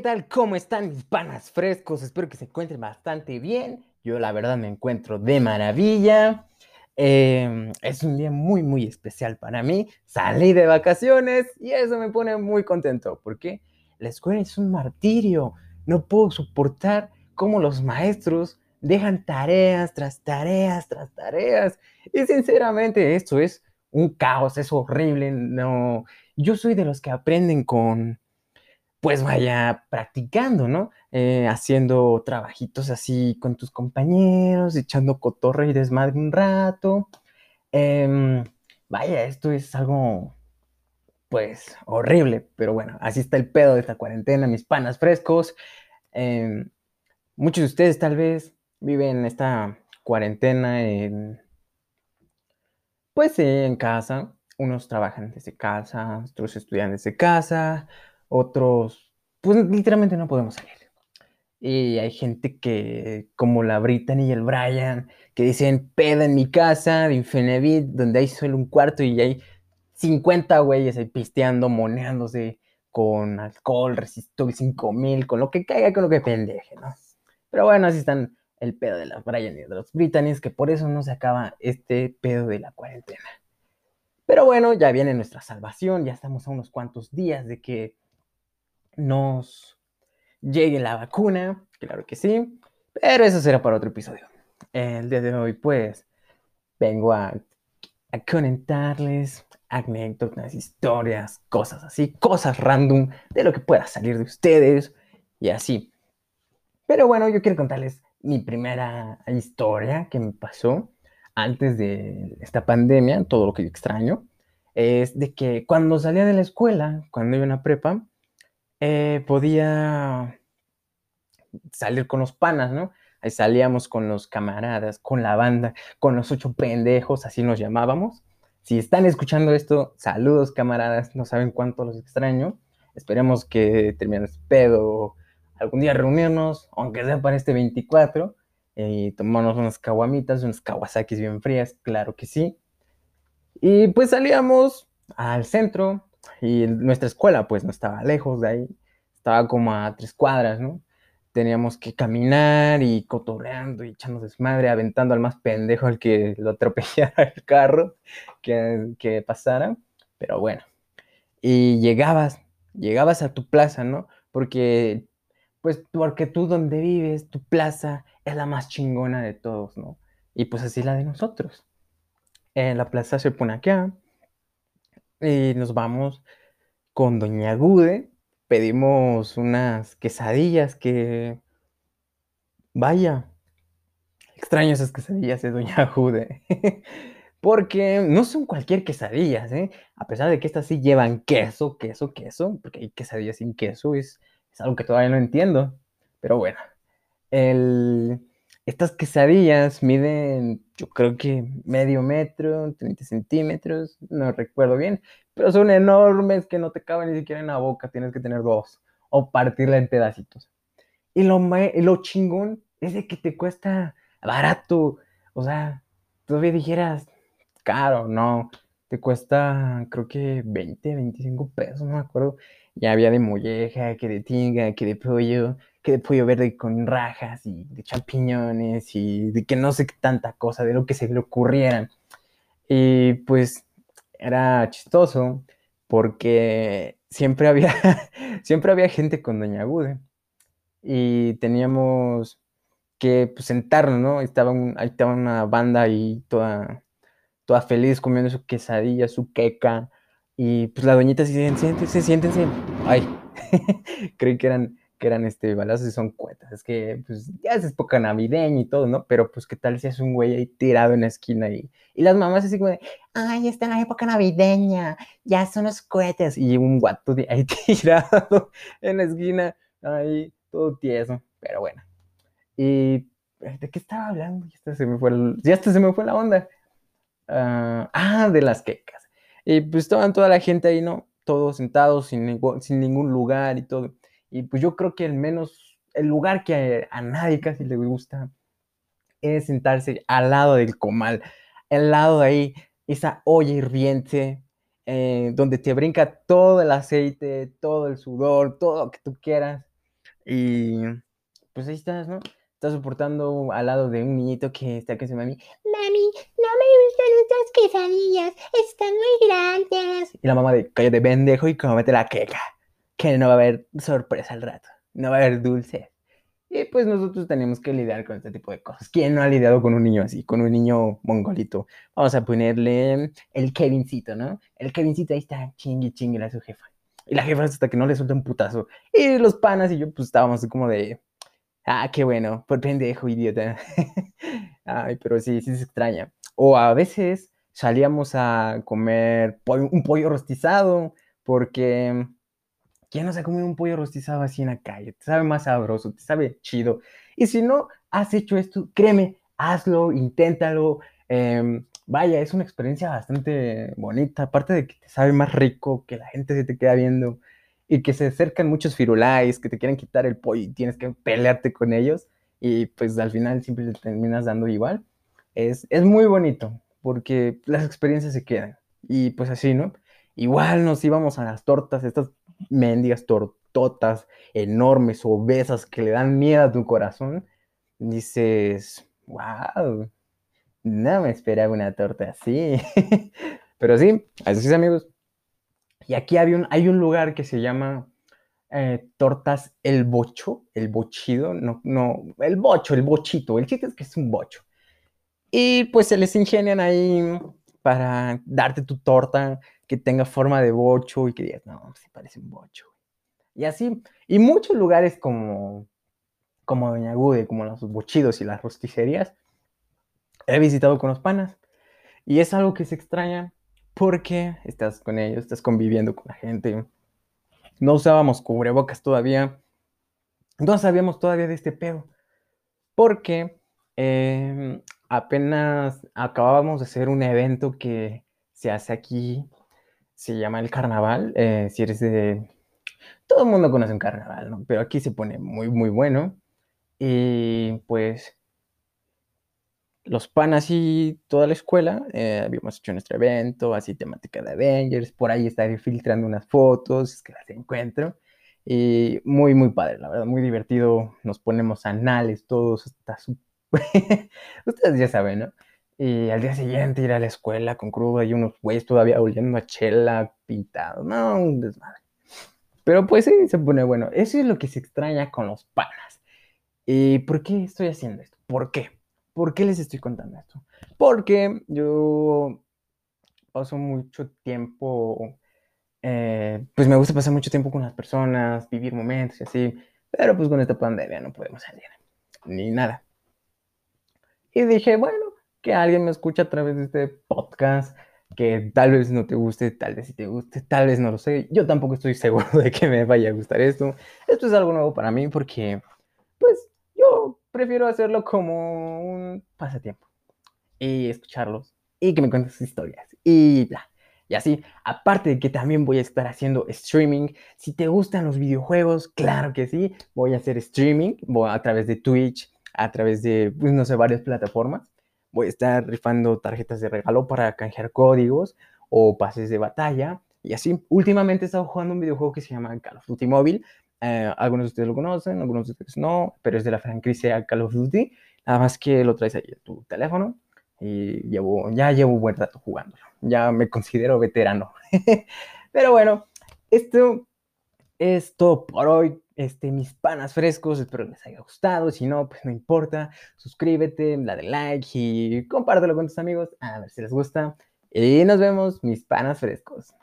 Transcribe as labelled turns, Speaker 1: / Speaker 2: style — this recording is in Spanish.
Speaker 1: ¿qué tal? ¿Cómo están mis panas frescos? Espero que se encuentren bastante bien. Yo la verdad me encuentro de maravilla. Em, es un día muy, muy especial para mí. Salí de vacaciones y eso me pone muy contento porque la escuela es un martirio. No puedo soportar cómo los maestros dejan tareas tras tareas tras tareas. Y sinceramente esto es un caos, es horrible. No, yo soy de los que aprenden con pues vaya practicando, ¿no? Eh, haciendo trabajitos así con tus compañeros, echando cotorre y desmadre un rato. Em, vaya, esto es algo, pues, horrible, pero bueno, así está el pedo de esta cuarentena, mis panas frescos. Em, muchos de ustedes tal vez viven esta cuarentena en, pues, en casa. Unos trabajan desde casa, otros estudian desde casa, otros, pues literalmente no podemos salir. Y hay gente que, como la Brittany y el Brian, que dicen peda en mi casa de Infinevit, donde hay solo un cuarto y hay 50 güeyes ahí pisteando, moneándose con alcohol, resistor 5000, con lo que caiga, con lo que pendeje, ¿no? Pero bueno, así están el pedo de las Brian y de los Britannies, que por eso no se acaba este pedo de la cuarentena. Pero bueno, ya viene nuestra salvación, ya estamos a unos cuantos días de que nos llegue la vacuna, claro que sí, pero eso será para otro episodio. El día de hoy, pues, vengo a, a comentarles anécdotas, historias, cosas así, cosas random de lo que pueda salir de ustedes y así. Pero bueno, yo quiero contarles mi primera historia que me pasó antes de esta pandemia, todo lo que yo extraño, es de que cuando salía de la escuela, cuando iba a una prepa, eh, podía salir con los panas, ¿no? Ahí salíamos con los camaradas, con la banda, con los ocho pendejos, así nos llamábamos. Si están escuchando esto, saludos camaradas, no saben cuánto los extraño. Esperemos que termine este pedo, algún día reunirnos, aunque sea para este 24, y tomarnos unas caguamitas, unas kawasakis bien frías, claro que sí. Y pues salíamos al centro, y nuestra escuela pues no estaba lejos de ahí, estaba como a tres cuadras, ¿no? Teníamos que caminar y cotorreando y echando desmadre, aventando al más pendejo al que lo atropellara el carro que, que pasara, pero bueno. Y llegabas, llegabas a tu plaza, ¿no? Porque, pues, porque tú donde vives, tu plaza es la más chingona de todos, ¿no? Y pues así la de nosotros. En la plaza se pone acá, y nos vamos con Doña Gude. Pedimos unas quesadillas que, vaya, extraño esas quesadillas de Doña Gude. porque no son cualquier quesadillas, ¿eh? A pesar de que estas sí llevan queso, queso, queso, porque hay quesadillas sin queso, es, es algo que todavía no entiendo. Pero bueno, el, estas quesadillas miden, yo creo que medio metro, 30 centímetros, no recuerdo bien, pero son enormes que no te caben ni siquiera en la boca, tienes que tener dos o partirla en pedacitos. Y lo, lo chingón es de que te cuesta barato, o sea, todavía dijeras caro, no, te cuesta creo que 20, 25 pesos, no me acuerdo. Ya había de molleja, que de tinga, que de pollo, que de pollo verde con rajas y de champiñones y de que no sé qué tanta cosa, de lo que se le ocurrieran. Y pues era chistoso porque siempre había, siempre había gente con Doña Gude y teníamos que pues, sentarnos, ¿no? Estaba ahí estaba una banda ahí toda, toda feliz comiendo su quesadilla, su queca y pues la doñita dice, siéntense, siéntense. Ay, creí que eran que eran este, balazos y son cuetas. Es que, pues, ya es época navideña y todo, ¿no? Pero, pues, ¿qué tal si es un güey ahí tirado en la esquina y, y las mamás así como de, ay, está en la época navideña, ya son los cohetes. Y un guato de ahí tirado en la esquina, ahí, todo tieso, pero bueno. Y, ¿de qué estaba hablando? Ya se me fue, ya hasta se me fue la onda. Ah, ah de las quecas. Y pues estaban toda la gente ahí, ¿no? Todos sentados sin, ningún lugar y todo. Y pues yo creo que el menos, el lugar que a, nadie casi le gusta es sentarse al lado del comal, al lado de ahí, esa olla hirviente, eh, donde te brinca todo el aceite, todo el sudor, todo lo que tú quieras. Y pues ahí estás, ¿no? Estás soportando al lado de un niñito que está que se mami,
Speaker 2: mami, no me gustan estas quesadillas, están muy grandes.
Speaker 1: Y la mamá de cállate pendejo y cómete la queca, que no va a haber sorpresa al rato, no va a haber dulce. Y pues nosotros tenemos que lidiar con este tipo de cosas. ¿Quién no ha lidiado con un niño así, con un niño mongolito? Vamos a ponerle el Kevincito, ¿no? El Kevincito ahí está, chingui, chingui, a su jefa. Y la jefa hasta que no le suelta un putazo. Y los panas y yo pues estábamos como de, ah, qué bueno, por pendejo, idiota. Ay, pero sí, sí se extraña. O a veces salíamos a comer un pollo rostizado porque ¿Quién no se ha comido un pollo rostizado así en la calle? Te sabe más sabroso, te sabe chido. Y si no has hecho esto, créeme, hazlo, inténtalo. Em, vaya, es una experiencia bastante bonita. Aparte de que te sabe más rico, que la gente se te queda viendo y que se acercan muchos firulais que te quieren quitar el pollo y tienes que pelearte con ellos. Y pues al final siempre te terminas dando igual. Es, es muy bonito porque las experiencias se quedan. Y pues así, ¿no? Igual nos íbamos a las tortas, estas mendigas tortotas enormes, obesas, que le dan miedo a tu corazón, dices, wow, no me esperaba una torta así. Pero sí, así es amigos. Y aquí hay un, lugar que se llama eh, Tortas El Bocho, el bochido, no, no, el bocho, el bochito, el chiste es que es un bocho. Y pues se les ingenian ahí para darte tu torta que tenga forma de bocho y que digas, no, sí parece un bocho. Y así, y muchos lugares como, como Doña Gude, como los bochidos y las rosticerías, he visitado con los panas. Y es algo que se extraña porque estás con ellos, estás conviviendo con la gente. No usábamos cubrebocas todavía. No sabíamos todavía de este pedo. Porque em, apenas acabábamos de hacer un evento que se hace aquí se llama el carnaval. Eh, si eres de... Todo el mundo conoce un carnaval, ¿no? Pero aquí se pone muy, muy bueno. Y pues los panas y toda la escuela eh, habíamos hecho nuestro evento, así temática de Avengers. Por ahí estaré filtrando unas fotos que las encuentro. Y muy, muy padre, la verdad, muy divertido. Nos ponemos anales todos, está Ustedes ya saben, ¿no? Y al día siguiente ir a la escuela con cruda y unos güeyes todavía oliendo a chela pintado. No, un desmadre. Pero pues sí, se pone bueno. Eso es lo que se extraña con los panas. ¿Y por qué estoy haciendo esto? ¿Por qué? ¿Por qué les estoy contando esto? Porque yo paso mucho tiempo, eh, pues me gusta pasar mucho tiempo con las personas, vivir momentos y así, pero pues con esta pandemia no podemos salir ni nada. Y dije, bueno, que alguien me escucha a través de este podcast, que tal vez no te guste, tal vez sí te guste, tal vez no lo sé. Yo tampoco estoy seguro de que me vaya a gustar esto. Esto es algo nuevo para mí porque, pues, yo prefiero hacerlo como un pasatiempo y escucharlos y que me cuenten sus historias y bla. Y así, aparte de que también voy a estar haciendo streaming, si te gustan los videojuegos, claro que sí, voy a hacer streaming voy a través de Twitch, a través de, pues, no sé, varias plataformas voy a estar rifando tarjetas de regalo para canjear códigos o pases de batalla. Y así, últimamente he estado jugando un videojuego que se llama Call of Duty Mobile. Eh, algunos de ustedes lo conocen, algunos de ustedes no, pero es de la franquicia Call of Duty. Nada más que lo traes ahí en tu teléfono y llevo, ya llevo buen rato jugándolo. Ya me considero veterano. pero bueno, esto es todo por hoy este, mis panas frescos. Espero les haya gustado. Si no, pues no importa. Suscríbete, dale like y compártelo con tus amigos. A ver si les gusta. Y nos vemos, mis panas frescos.